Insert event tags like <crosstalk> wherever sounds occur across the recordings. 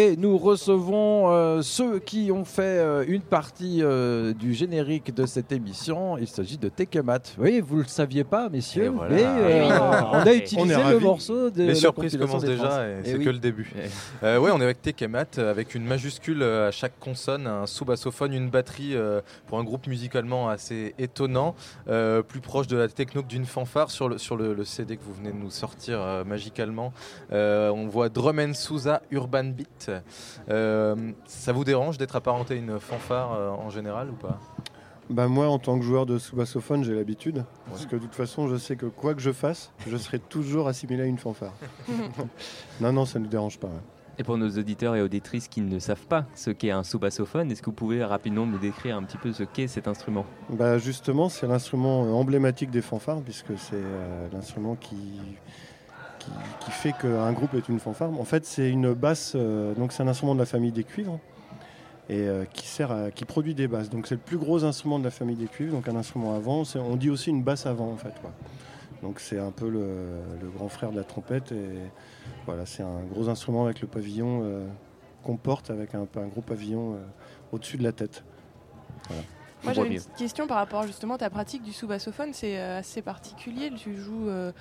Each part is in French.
Et nous recevons euh, ceux qui ont fait euh, une partie euh, du générique de cette émission. Il s'agit de Tekemat. Oui, vous ne le saviez pas, messieurs, voilà. mais euh, Oui. on a utilisé On le morceau de Les surprises commencent déjà et Eh c'est oui. que le début. Euh, ouais, on est avec Tekemat, avec une majuscule à chaque consonne, un sous-bassophone, une batterie euh, pour un groupe musicalement assez étonnant, euh, plus proche de la techno que d'une fanfare sur le, sur le, le CD que vous venez de nous sortir euh, magicalement. Euh, on voit Drum and Souza Urban Beat. Euh, ça vous dérange d'être apparenté à une fanfare euh, en général ou pas? Bah moi, en tant que joueur de sous-bassophone, j'ai l'habitude. Parce que de toute façon, je sais que quoi que je fasse, je serai toujours assimilé à une fanfare. <laughs> <laughs> non, non, ça ne nous dérange pas. ouais. Et pour nos auditeurs et auditrices qui ne savent pas ce qu'est un sous-bassophone, est-ce que vous pouvez rapidement nous décrire un petit peu ce qu'est cet instrument? Bah justement, c'est l'instrument euh, emblématique des fanfares, puisque c'est euh, l'instrument qui, qui, fait qu'un groupe est une fanfare. En fait, c'est une basse, euh, donc c'est un instrument de la famille des cuivres, et euh, qui, sert à- qui produit des basses. Donc c'est le plus gros instrument de la famille des cuivres, donc un instrument avant. On dit aussi une basse avant, en fait. Donc c'est un peu le, grand frère de la trompette, et voilà, c'est un gros instrument avec le pavillon euh, qu'on porte avec un, un gros pavillon au-dessus de la tête. Moi j'avais une petite question par rapport justement à ta pratique du sous-bassophone, c'est euh, assez particulier. Tu joues euh,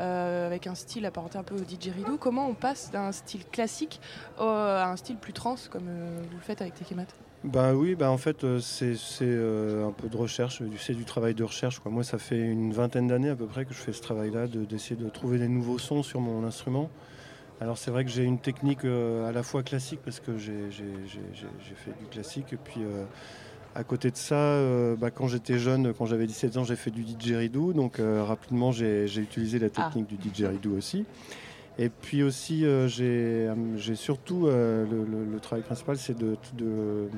euh, avec un style apparenté un peu au didgeridoo. Comment on passe d'un style classique au- à un style plus trans comme euh, vous le faites avec Tekemat? Ben oui, ben en fait, c'est euh, un peu de recherche, c'est du travail de recherche. Quoi. Moi, ça fait une vingtaine d'années à peu près que je fais ce travail-là, de- d'essayer de, trouver des nouveaux sons sur mon instrument. Alors c'est vrai que j'ai une technique euh, à la fois classique, parce que j'ai fait du classique, et puis euh, à côté de ça, euh, bah, quand j'étais jeune, quand j'avais 17 ans, j'ai fait du didgeridoo, donc euh, rapidement j'ai utilisé la Ah. technique du didgeridoo aussi. Et puis aussi, euh, j'ai surtout, le, le- le travail principal, c'est de, de,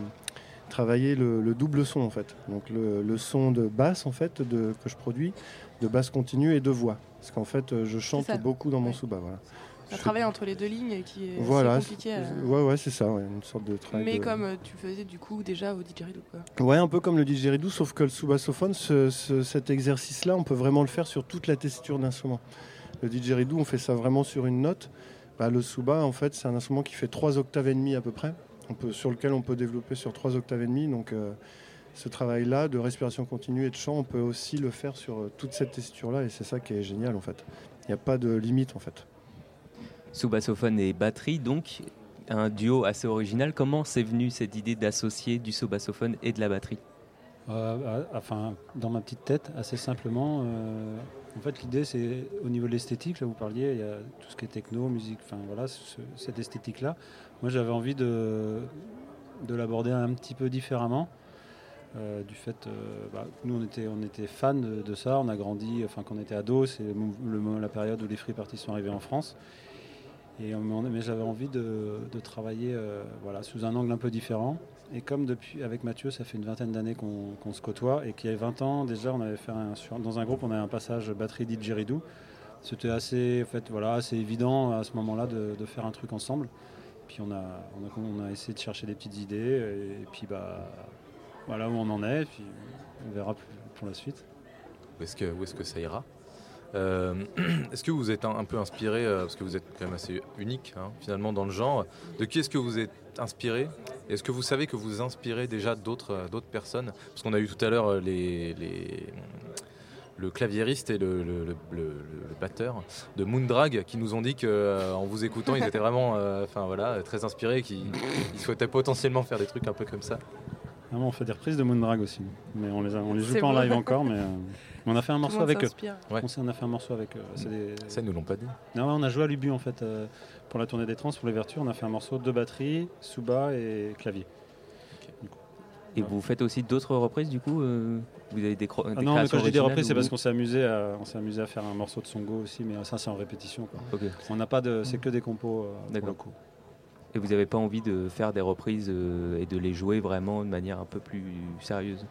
travailler le, le double son en fait. Donc le, son de basse en fait de, que je produis, de basse continue et de voix. Parce qu'en fait, je chante beaucoup dans mon Ouais. souba. Voilà. Un travail entre les deux lignes qui est Voilà. compliqué. à- Ouais, ouais, c'est ça, ouais, une sorte de travail. Mais de- comme euh, tu faisais du coup déjà au didgeridoo quoi. Ouais, un peu comme le didgeridoo, sauf que le sous-bassophone, ce- ce- cet exercice-là, on peut vraiment le faire sur toute la tessiture d'instrument. Le didgeridoo, on fait ça vraiment sur une note. Bah, le sous-bas, en fait, c'est un instrument qui fait 3 octaves et demi à peu près, on peut, sur lequel on peut développer sur 3 octaves et demi. Donc, euh, ce travail-là de respiration continue et de chant, on peut aussi le faire sur euh, toute cette tessiture-là, et c'est ça qui est génial, en fait. Il n'y a pas de limite, en fait. Sous-bassophone et batterie, donc un duo assez original. Comment c'est venu cette idée d'associer du sous-bassophone et de la batterie? Euh, enfin, dans ma petite tête, assez simplement. euh, en fait, l'idée, c'est au niveau de l'esthétique. Là, vous parliez, il y a tout ce qui est techno, musique, enfin voilà, ce- cette esthétique-là. Moi, j'avais envie de, de l'aborder un petit peu différemment. euh, du fait, euh, bah, nous on était, fans de, ça, on a grandi, enfin quand on était ado, c'est le, la période où les Free Parties sont arrivés en France. Et, mais j'avais envie de, travailler euh, voilà, sous un angle un peu différent. Et comme depuis, avec Mathieu, ça fait une vingtaine d'années qu'on qu'on se côtoie et qu'il y a 20 ans déjà, on avait fait dans un groupe, on avait un passage batterie didgeridoo. C'était assez, en fait, voilà, assez évident à ce moment-là de, faire un truc ensemble. Puis on a, on, a, essayé de chercher des petites idées et, puis bah, voilà où on en est. Puis on verra pour la suite. Où est-ce que, où est-ce que ça ira? Euh, <clears throat> Est-ce que vous êtes un, un peu inspiré, euh, parce que vous êtes quand même assez unique hein, finalement dans le genre, de qui est-ce que vous êtes inspiré? Est-ce que vous savez que vous inspirez déjà d'autres euh, d'autres personnes? Parce qu'on a eu tout à l'heure les, les- le claviériste et le, le- le- le- le batteur de Moondrag qui nous ont dit qu'en vous écoutant, ils étaient <laughs> vraiment enfin, voilà, très inspirés, qu'ils ils souhaitaient potentiellement faire des trucs un peu comme ça. Ah, on fait des reprises de Moondrag aussi, mais on les, a- on les joue pas en live encore. Mais euh, on a fait un morceau avec eux. Ouais. On, a fait un morceau avec eux. C'est des- Ça, ils nous l'ont pas dit. Non, on a joué à l'Ubu en fait euh, pour la tournée des trans, pour l'ouverture. On a fait un morceau de batterie, souba et clavier. Et vous faites aussi d'autres reprises du coup euh, Vous avez des, cro- Ah des non, mais quand je dis des reprises, c'est parce qu'on s'est amusé, à, on s'est amusé à faire un morceau de Songo aussi, mais ça c'est en répétition. quoi. On n'a pas de, c'est que des compos. euh, pour D'accord. le coup. Et vous n'avez pas envie de faire des reprises euh, et de les jouer vraiment de manière un peu plus sérieuse?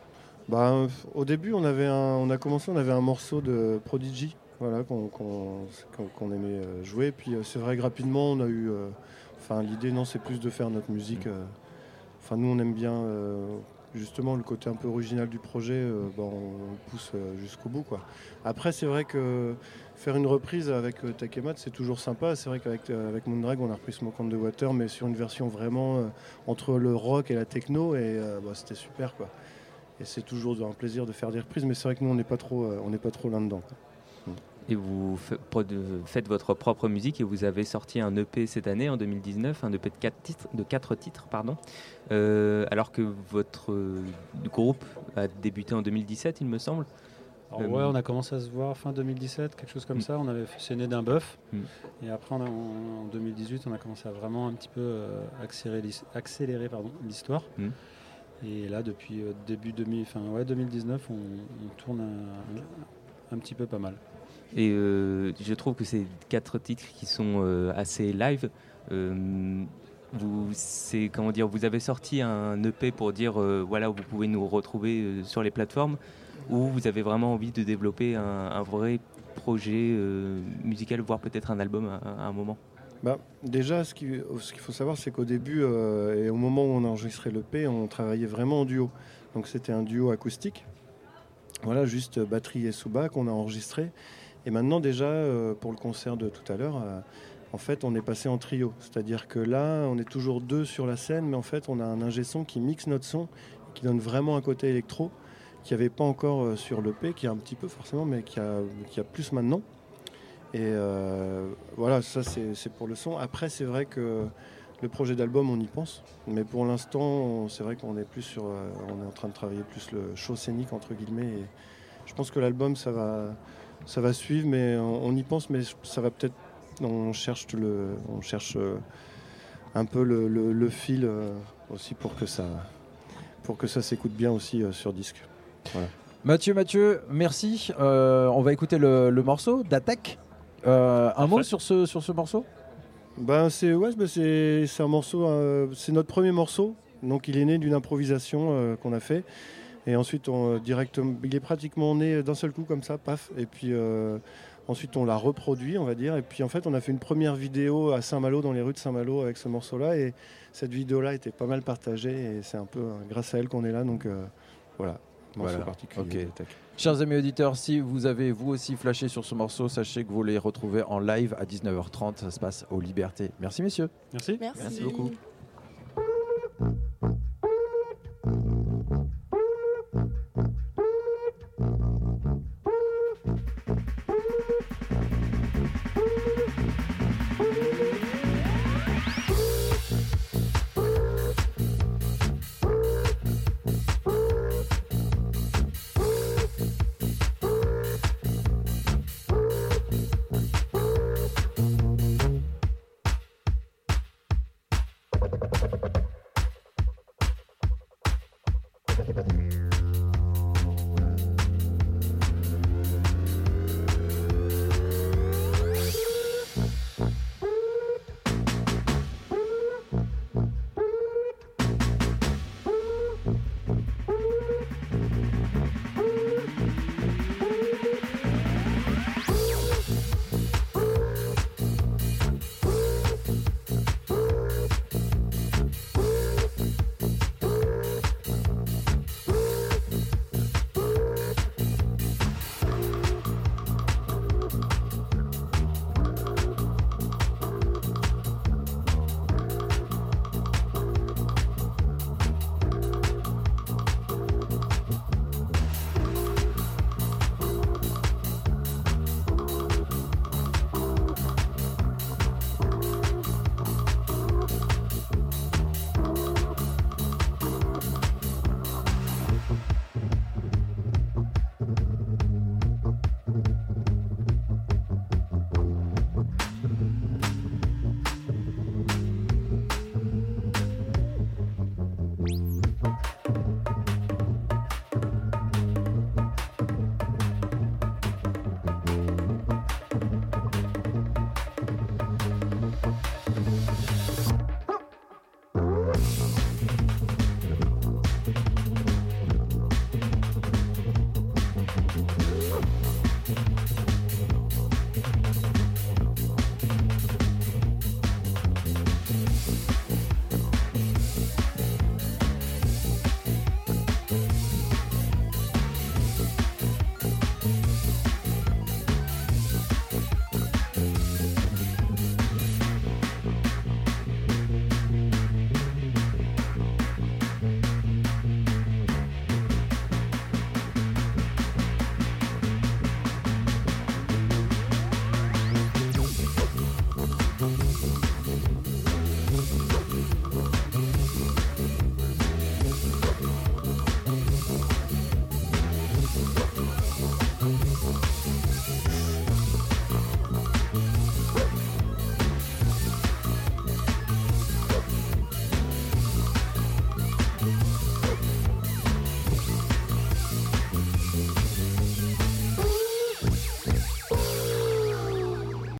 Bah, au début, on, avait un, on a commencé, on avait un morceau de Prodigy voilà, qu'on aimait euh, jouer. Puis euh, c'est vrai que rapidement, on a eu. Enfin, l'idée, non, c'est plus de faire notre musique. euh, Enfin, nous, on aime bien justement le côté un peu original du projet, euh, bah, on pousse euh, jusqu'au bout. Quoi. Après, c'est vrai que faire une reprise avec euh, Takemat, c'est toujours sympa. C'est vrai qu'avec euh, avec Moondrag, on a repris Smoke on the Water, mais sur une version vraiment euh, entre le rock et la techno, et bah, c'était super. Quoi. Et c'est toujours un plaisir de faire des reprises, mais c'est vrai que nous, on n'est pas trop, on n'est pas trop là-dedans. Et vous faites votre propre musique et vous avez sorti un EP cette année, en 2019, un EP de 4 titres, quatre titres pardon, alors que votre groupe a débuté en 2017, il me semble. Alors, Euh, ouais, on a commencé à se voir fin 2017, quelque chose comme Mm. ça. On avait c'est né d'un bœuf. Mm. Et après, on a- en, en 2018, on a commencé à vraiment un petit peu euh, accélérer, l'his- accélérer pardon, l'histoire. Mm. Et là, depuis euh, début 2000, enfin, ouais, 2019, on, on tourne un, un petit peu pas mal. Et euh, je trouve que ces quatre titres qui sont assez live, vous, comment dire, vous avez sorti un EP pour dire euh, voilà vous pouvez nous retrouver euh, sur les plateformes, ou vous avez vraiment envie de développer un, vrai projet euh, musical, voire peut-être un album à, un moment? Bah, déjà, ce qu'il faut savoir, c'est qu'au début euh, et au moment où on a enregistré l'EP, on travaillait vraiment en duo. Donc c'était un duo acoustique. Voilà, juste batterie et sous qu'on a enregistré. Et maintenant, déjà, pour le concert de tout à l'heure, en fait, on est passé en trio. C'est-à-dire que là, on est toujours deux sur la scène, mais en fait, on a un ingé son qui mixe notre son, qui donne vraiment un côté électro, qui n'y avait pas encore euh, sur l'EP, qui a un petit peu forcément, mais qui a, qui a plus maintenant. Et euh, voilà, ça c'est pour le son. Après, c'est vrai que le projet d'album, on y pense. Mais pour l'instant, c'est vrai qu'on est plus sur. euh, on est en train de travailler plus le show scénique, entre guillemets. Et je pense que l'album, ça va, ça va suivre, mais on, on y pense, mais ça va peut-être. On cherche, le, on cherche euh, un peu le, le- le fil euh, aussi pour que ça, pour que ça s'écoute bien aussi euh, sur disque. Mathieu, Mathieu, merci. Euh, on va écouter le, le morceau d'attaque. Euh, un mot sur ce, sur ce morceau? Ben c'est ouais, ben, c'est c'est un morceau, euh, c'est notre premier morceau. Donc il est né d'une improvisation euh, qu'on a fait. Et ensuite, on, direct, il est pratiquement né d'un seul coup comme ça, paf. Et puis euh, ensuite, on l'a reproduit, on va dire. Et puis en fait, on a fait une première vidéo à Saint-Malo, dans les rues de Saint-Malo, avec ce morceau-là. Et cette vidéo-là était pas mal partagée. Et c'est un peu euh, grâce à elle qu'on est là. Donc euh, voilà, morceau Voilà. particulier. Chers amis auditeurs, si vous avez vous aussi flashé sur ce morceau, sachez que vous les retrouvez en live à 19h30. Ça se passe aux Libertés. Merci messieurs. Merci. Merci. Merci beaucoup.